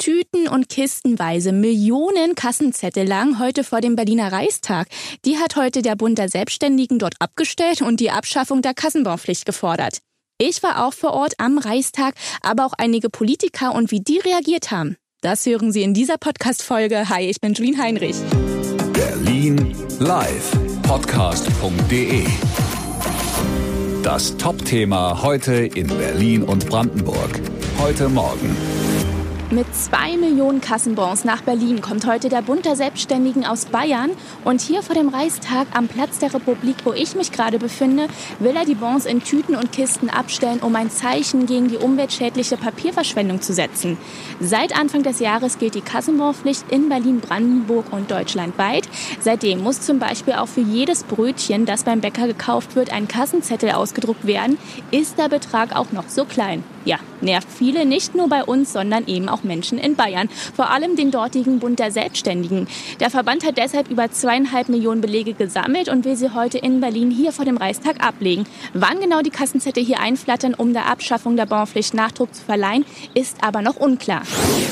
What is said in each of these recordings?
Tüten und kistenweise Millionen Kassenzettel lagen heute vor dem Berliner Reichstag. Die hat heute der Bund der Selbstständigen dort abgestellt und die Abschaffung der Kassenbaupflicht gefordert. Ich war auch vor Ort am Reichstag, aber auch einige Politiker und wie die reagiert haben. Das hören Sie in dieser Podcast-Folge. Hi, ich bin Julien Heinrich. Berlin live podcast.de Das Top-Thema heute in Berlin und Brandenburg. Heute Morgen. Mit zwei Millionen Kassenbons nach Berlin kommt heute der Bund der Selbstständigen aus Bayern. Und hier vor dem Reichstag am Platz der Republik, wo ich mich gerade befinde, will er die Bons in Tüten und Kisten abstellen, um ein Zeichen gegen die umweltschädliche Papierverschwendung zu setzen. Seit Anfang des Jahres gilt die Kassenbonpflicht in Berlin, Brandenburg und deutschlandweit. Seitdem muss zum Beispiel auch für jedes Brötchen, das beim Bäcker gekauft wird, ein Kassenzettel ausgedruckt werden. Ist der Betrag auch noch so klein? Ja, nervt viele, nicht nur bei uns, sondern eben auch Menschen in Bayern. Vor allem den dortigen Bund der Selbstständigen. Der Verband hat deshalb über zweieinhalb Millionen Belege gesammelt und will sie heute in Berlin hier vor dem Reichstag ablegen. Wann genau die Kassenzettel hier einflattern, um der Abschaffung der Bonpflicht Nachdruck zu verleihen, ist aber noch unklar.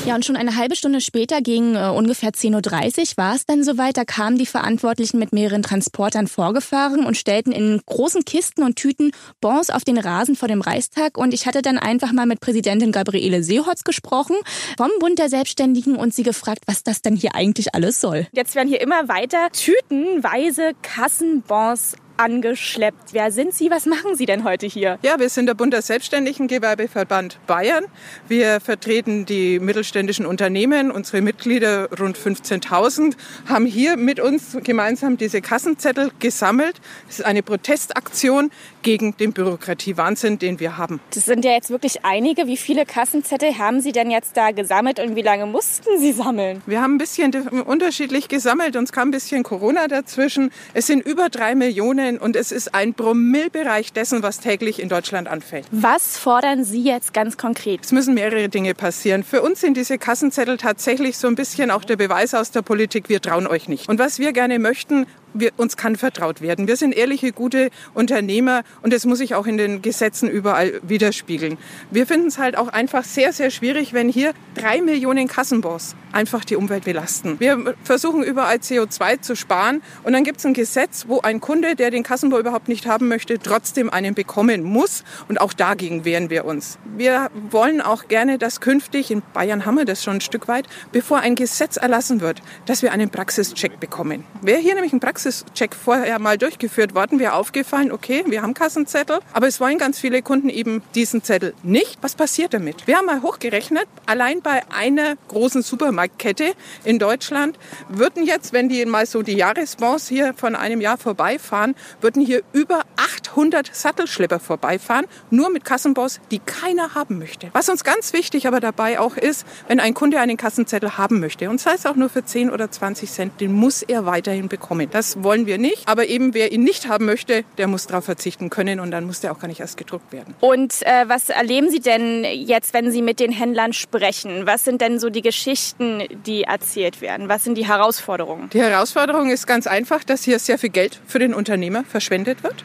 Ja, und schon eine halbe Stunde später, gegen äh, ungefähr 10.30 Uhr, war es dann soweit. Da kamen die Verantwortlichen mit mehreren Transportern vorgefahren und stellten in großen Kisten und Tüten Bons auf den Rasen vor dem Reichstag. Und ich hatte dann einfach mal mit Präsidentin Gabriele Seehotz gesprochen vom Bund der Selbstständigen und sie gefragt, was das denn hier eigentlich alles soll. Jetzt werden hier immer weiter tütenweise Kassenbons angeschleppt. Wer sind Sie? Was machen Sie denn heute hier? Ja, wir sind der Bund der Selbstständigen Gewerbeverband Bayern. Wir vertreten die mittelständischen Unternehmen. Unsere Mitglieder, rund 15.000, haben hier mit uns gemeinsam diese Kassenzettel gesammelt. Es ist eine Protestaktion gegen den Bürokratiewahnsinn, den wir haben. Das sind ja jetzt wirklich einige. Wie viele Kassenzettel haben Sie denn jetzt da gesammelt und wie lange mussten Sie sammeln? Wir haben ein bisschen unterschiedlich gesammelt. Uns kam ein bisschen Corona dazwischen. Es sind über drei Millionen Promillen und es ist ein Promillbereich dessen, was täglich in Deutschland anfällt. Was fordern Sie jetzt ganz konkret? Es müssen mehrere Dinge passieren. Für uns sind diese Kassenzettel tatsächlich so ein bisschen auch der Beweis aus der Politik, wir trauen euch nicht. Und was wir gerne möchten, wir, uns kann vertraut werden. Wir sind ehrliche, gute Unternehmer und das muss sich auch in den Gesetzen überall widerspiegeln. Wir finden es halt auch einfach sehr, sehr schwierig, wenn hier drei Millionen Kassenbons einfach die Umwelt belasten. Wir versuchen überall CO2 zu sparen und dann gibt es ein Gesetz, wo ein Kunde, der den Kassenbon überhaupt nicht haben möchte, trotzdem einen bekommen muss und auch dagegen wehren wir uns. Wir wollen auch gerne, dass künftig, in Bayern haben wir das schon ein Stück weit, bevor ein Gesetz erlassen wird, dass wir einen Praxischeck bekommen. Wer hier nämlich einen Praxischeck Praxischeck vorher mal durchgeführt worden, wäre aufgefallen, okay, wir haben Kassenzettel, aber es wollen ganz viele Kunden eben diesen Zettel nicht. Was passiert damit? Wir haben mal hochgerechnet, allein bei einer großen Supermarktkette in Deutschland würden jetzt, wenn die mal so die Jahresbons hier von einem Jahr vorbeifahren, würden hier über 800 Sattelschlepper vorbeifahren, nur mit Kassenbons, die keiner haben möchte. Was uns ganz wichtig aber dabei auch ist, wenn ein Kunde einen Kassenzettel haben möchte, und sei es auch nur für 10 oder 20 Cent, den muss er weiterhin bekommen. Das das wollen wir nicht. Aber eben wer ihn nicht haben möchte, der muss darauf verzichten können und dann muss der auch gar nicht erst gedruckt werden. Und äh, was erleben Sie denn jetzt, wenn Sie mit den Händlern sprechen? Was sind denn so die Geschichten, die erzählt werden? Was sind die Herausforderungen? Die Herausforderung ist ganz einfach, dass hier sehr viel Geld für den Unternehmer verschwendet wird.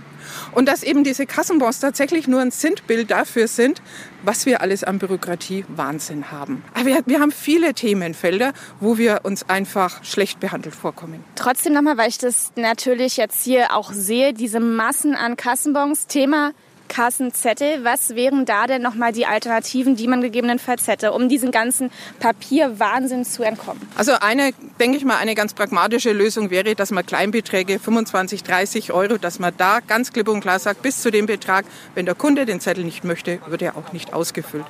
Und dass eben diese Kassenbons tatsächlich nur ein Sindbild dafür sind, was wir alles an Bürokratie Wahnsinn haben. Aber wir, wir haben viele Themenfelder, wo wir uns einfach schlecht behandelt vorkommen. Trotzdem nochmal, weil ich das natürlich jetzt hier auch sehe, diese Massen an Kassenbons, Thema Kassenzettel. Was wären da denn nochmal die Alternativen, die man gegebenenfalls hätte, um diesen ganzen Papierwahnsinn zu entkommen? Also eine, denke ich mal, eine ganz pragmatische Lösung wäre, dass man Kleinbeträge, 25, 30 Euro, dass man da ganz klipp und klar sagt, bis zu dem Betrag, wenn der Kunde den Zettel nicht möchte, wird er auch nicht ausgefüllt.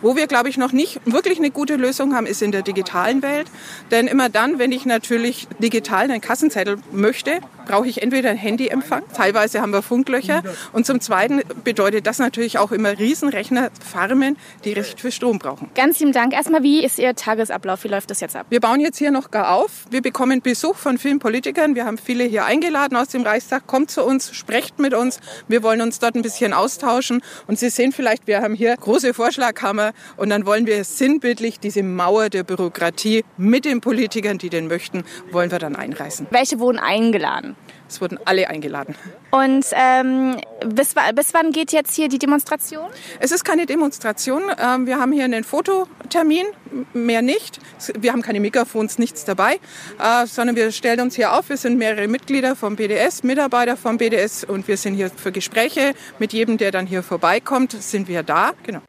Wo wir, glaube ich, noch nicht wirklich eine gute Lösung haben, ist in der digitalen Welt. Denn immer dann, wenn ich natürlich digital einen Kassenzettel möchte, brauche ich entweder einen Handyempfang, teilweise haben wir Funklöcher und zum Zweiten bedeutet das natürlich auch immer Riesenrechnerfarmen, die recht viel Strom brauchen. Ganz lieben Dank. Erstmal, wie ist Ihr Tagesablauf? Wie läuft das jetzt ab? Wir bauen jetzt hier noch gar auf. Wir bekommen Besuch von vielen Politikern. Wir haben viele hier eingeladen aus dem Reichstag. Kommt zu uns, sprecht mit uns. Wir wollen uns dort ein bisschen austauschen. Und Sie sehen vielleicht, wir haben hier große Vorschlaghammer und dann wollen wir sinnbildlich diese Mauer der Bürokratie mit den Politikern, die den möchten, wollen wir dann einreißen. Welche wurden eingeladen? Es wurden alle eingeladen. Und ähm, bis, bis wann geht jetzt hier die Demonstration? Es ist keine Demonstration. Ähm, wir haben hier einen Fototermin, mehr nicht. Wir haben keine Mikrofons, nichts dabei, äh, sondern wir stellen uns hier auf. Wir sind mehrere Mitglieder vom BDS, Mitarbeiter vom BDS und wir sind hier für Gespräche. Mit jedem, der dann hier vorbeikommt, sind wir da. Genau.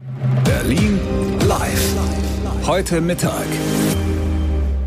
Berlin live. Heute Mittag.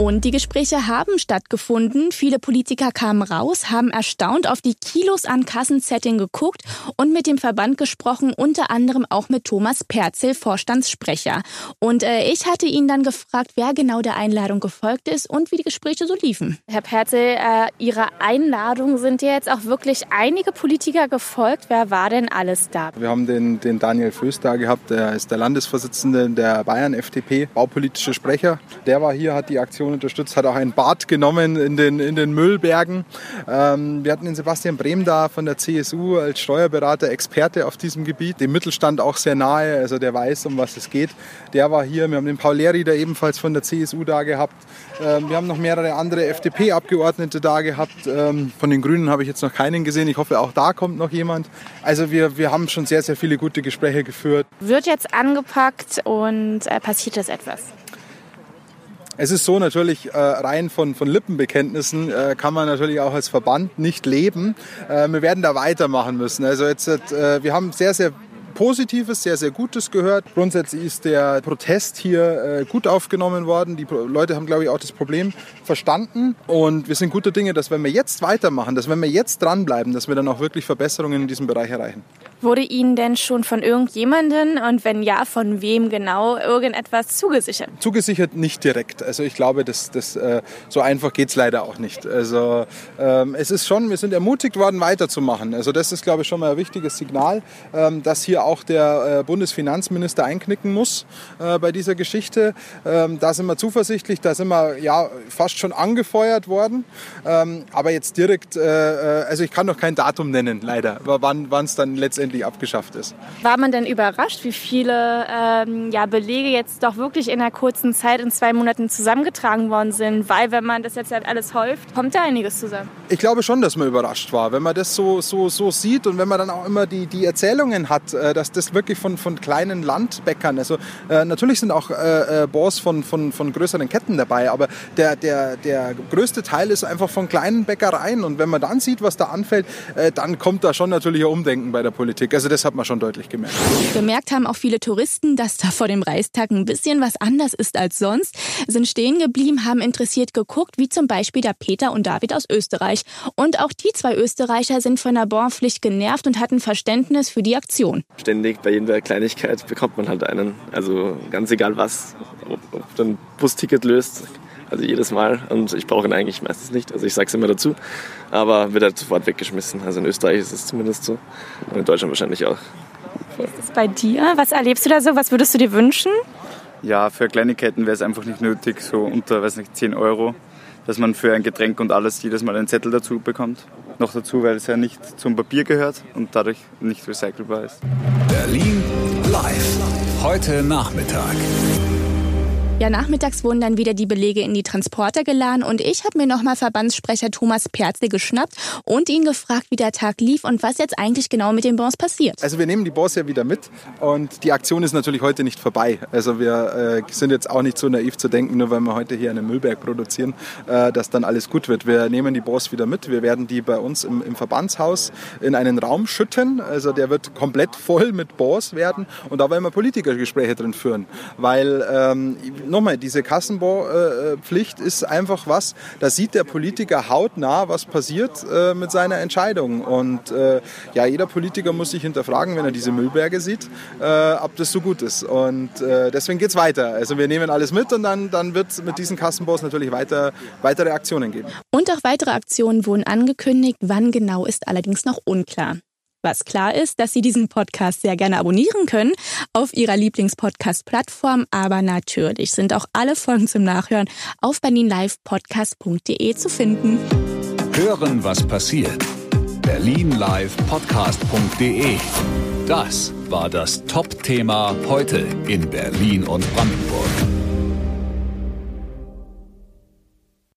Und die Gespräche haben stattgefunden. Viele Politiker kamen raus, haben erstaunt auf die Kilos an Kassensetting geguckt und mit dem Verband gesprochen, unter anderem auch mit Thomas Perzel, Vorstandssprecher. Und äh, ich hatte ihn dann gefragt, wer genau der Einladung gefolgt ist und wie die Gespräche so liefen. Herr Perzel, äh, Ihrer Einladung sind ja jetzt auch wirklich einige Politiker gefolgt. Wer war denn alles da? Wir haben den, den Daniel Föß da gehabt, der ist der Landesvorsitzende der Bayern FDP, baupolitische Sprecher. Der war hier, hat die Aktion Aktion unterstützt, hat auch ein Bad genommen in den, in den Müllbergen. Ähm, wir hatten den Sebastian Brehm da von der CSU als Steuerberater, Experte auf diesem Gebiet, dem Mittelstand auch sehr nahe, also der weiß, um was es geht. Der war hier. Wir haben den Paul Leri da ebenfalls von der CSU da gehabt. Ähm, wir haben noch mehrere andere FDP-Abgeordnete da gehabt. Ähm, von den Grünen habe ich jetzt noch keinen gesehen. Ich hoffe, auch da kommt noch jemand. Also wir, wir haben schon sehr, sehr viele gute Gespräche geführt. Wird jetzt angepackt und äh, passiert das etwas? Es ist so natürlich äh, rein von, von Lippenbekenntnissen äh, kann man natürlich auch als Verband nicht leben. Äh, wir werden da weitermachen müssen. Also jetzt, äh, wir haben sehr, sehr Positives, sehr, sehr Gutes gehört. Grundsätzlich ist der Protest hier äh, gut aufgenommen worden. Die Leute haben, glaube ich, auch das Problem verstanden. Und wir sind guter Dinge, dass wenn wir jetzt weitermachen, dass wenn wir jetzt dranbleiben, dass wir dann auch wirklich Verbesserungen in diesem Bereich erreichen. Wurde Ihnen denn schon von irgendjemandem und wenn ja, von wem genau irgendetwas zugesichert? Zugesichert nicht direkt. Also ich glaube, das, das, äh, so einfach geht es leider auch nicht. Also ähm, es ist schon, wir sind ermutigt worden, weiterzumachen. Also das ist, glaube ich, schon mal ein wichtiges Signal, ähm, dass hier auch der äh, Bundesfinanzminister einknicken muss äh, bei dieser Geschichte. Ähm, da sind wir zuversichtlich, da sind wir ja fast schon angefeuert worden. Ähm, aber jetzt direkt, äh, also ich kann noch kein Datum nennen, leider, wann es dann letztendlich endlich abgeschafft ist. War man denn überrascht, wie viele ähm, ja, Belege jetzt doch wirklich in einer kurzen Zeit, in zwei Monaten zusammengetragen worden sind? Weil wenn man das jetzt halt alles häuft, kommt da einiges zusammen. Ich glaube schon, dass man überrascht war. Wenn man das so, so, so sieht und wenn man dann auch immer die, die Erzählungen hat, dass das wirklich von, von kleinen Landbäckern, also äh, natürlich sind auch äh, äh, Boss von, von, von größeren Ketten dabei, aber der, der, der größte Teil ist einfach von kleinen Bäckereien und wenn man dann sieht, was da anfällt, äh, dann kommt da schon natürlich ein Umdenken bei der Politik. Also das hat man schon deutlich gemerkt. Gemerkt haben auch viele Touristen, dass da vor dem Reichstag ein bisschen was anders ist als sonst, sind stehen geblieben, haben interessiert geguckt, wie zum Beispiel der Peter und David aus Österreich. Und auch die zwei Österreicher sind von der Bornpflicht genervt und hatten Verständnis für die Aktion. Ständig bei jeder Kleinigkeit bekommt man halt einen. Also ganz egal was, ob, ob du ein Busticket löst, also jedes Mal. Und ich brauche ihn eigentlich meistens nicht. Also ich sage es immer dazu. Aber wird halt sofort weggeschmissen. Also in Österreich ist es zumindest so. Und in Deutschland wahrscheinlich auch. Wie ist es bei dir? Was erlebst du da so? Was würdest du dir wünschen? Ja, für Kleinigkeiten wäre es einfach nicht nötig, so unter, weiß nicht, 10 Euro, dass man für ein Getränk und alles jedes Mal einen Zettel dazu bekommt. Noch dazu, weil es ja nicht zum Papier gehört und dadurch nicht recycelbar ist. Berlin live. Heute Nachmittag. Ja, nachmittags wurden dann wieder die Belege in die Transporter geladen und ich habe mir nochmal Verbandssprecher Thomas Perzel geschnappt und ihn gefragt, wie der Tag lief und was jetzt eigentlich genau mit den Bons passiert. Also wir nehmen die Bons ja wieder mit und die Aktion ist natürlich heute nicht vorbei. Also wir äh, sind jetzt auch nicht so naiv zu denken, nur weil wir heute hier einen Müllberg produzieren, äh, dass dann alles gut wird. Wir nehmen die Bons wieder mit. Wir werden die bei uns im, im Verbandshaus in einen Raum schütten. Also der wird komplett voll mit Bons werden und da wollen wir Politikergespräche drin führen, weil ähm, nochmal, diese Kassenbaupflicht ist einfach was, da sieht der Politiker hautnah, was passiert äh, mit seiner Entscheidung. Und äh, ja, jeder Politiker muss sich hinterfragen, wenn er diese Müllberge sieht, äh, ob das so gut ist. Und äh, deswegen geht es weiter. Also wir nehmen alles mit und dann, dann wird es mit diesen Kassenbaus natürlich weiter, weitere Aktionen geben. Und auch weitere Aktionen wurden angekündigt. Wann genau ist allerdings noch unklar. Was klar ist, dass Sie diesen Podcast sehr gerne abonnieren können auf Ihrer Lieblingspodcast-Plattform, aber natürlich sind auch alle Folgen zum Nachhören auf berlinlivepodcast.de zu finden. Hören, was passiert. berlinlivepodcast.de Das war das Top-Thema heute in Berlin und Brandenburg.